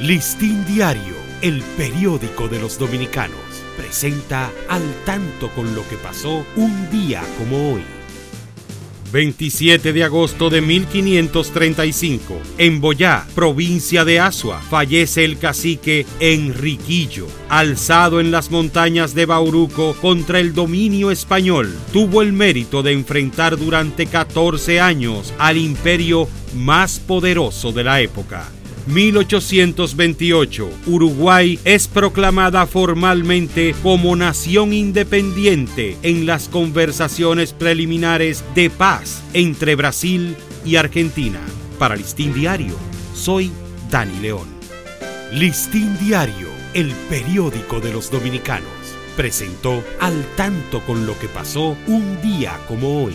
Listín Diario, el periódico de los dominicanos, presenta al tanto con lo que pasó un día como hoy. 27 de agosto de 1535, en Boyá, provincia de Asua, fallece el cacique Enriquillo, alzado en las montañas de Bauruco contra el dominio español. Tuvo el mérito de enfrentar durante 14 años al imperio más poderoso de la época. 1828, Uruguay es proclamada formalmente como nación independiente en las conversaciones preliminares de paz entre Brasil y Argentina. Para Listín Diario, soy Dani León. Listín Diario, el periódico de los dominicanos, presentó al tanto con lo que pasó un día como hoy.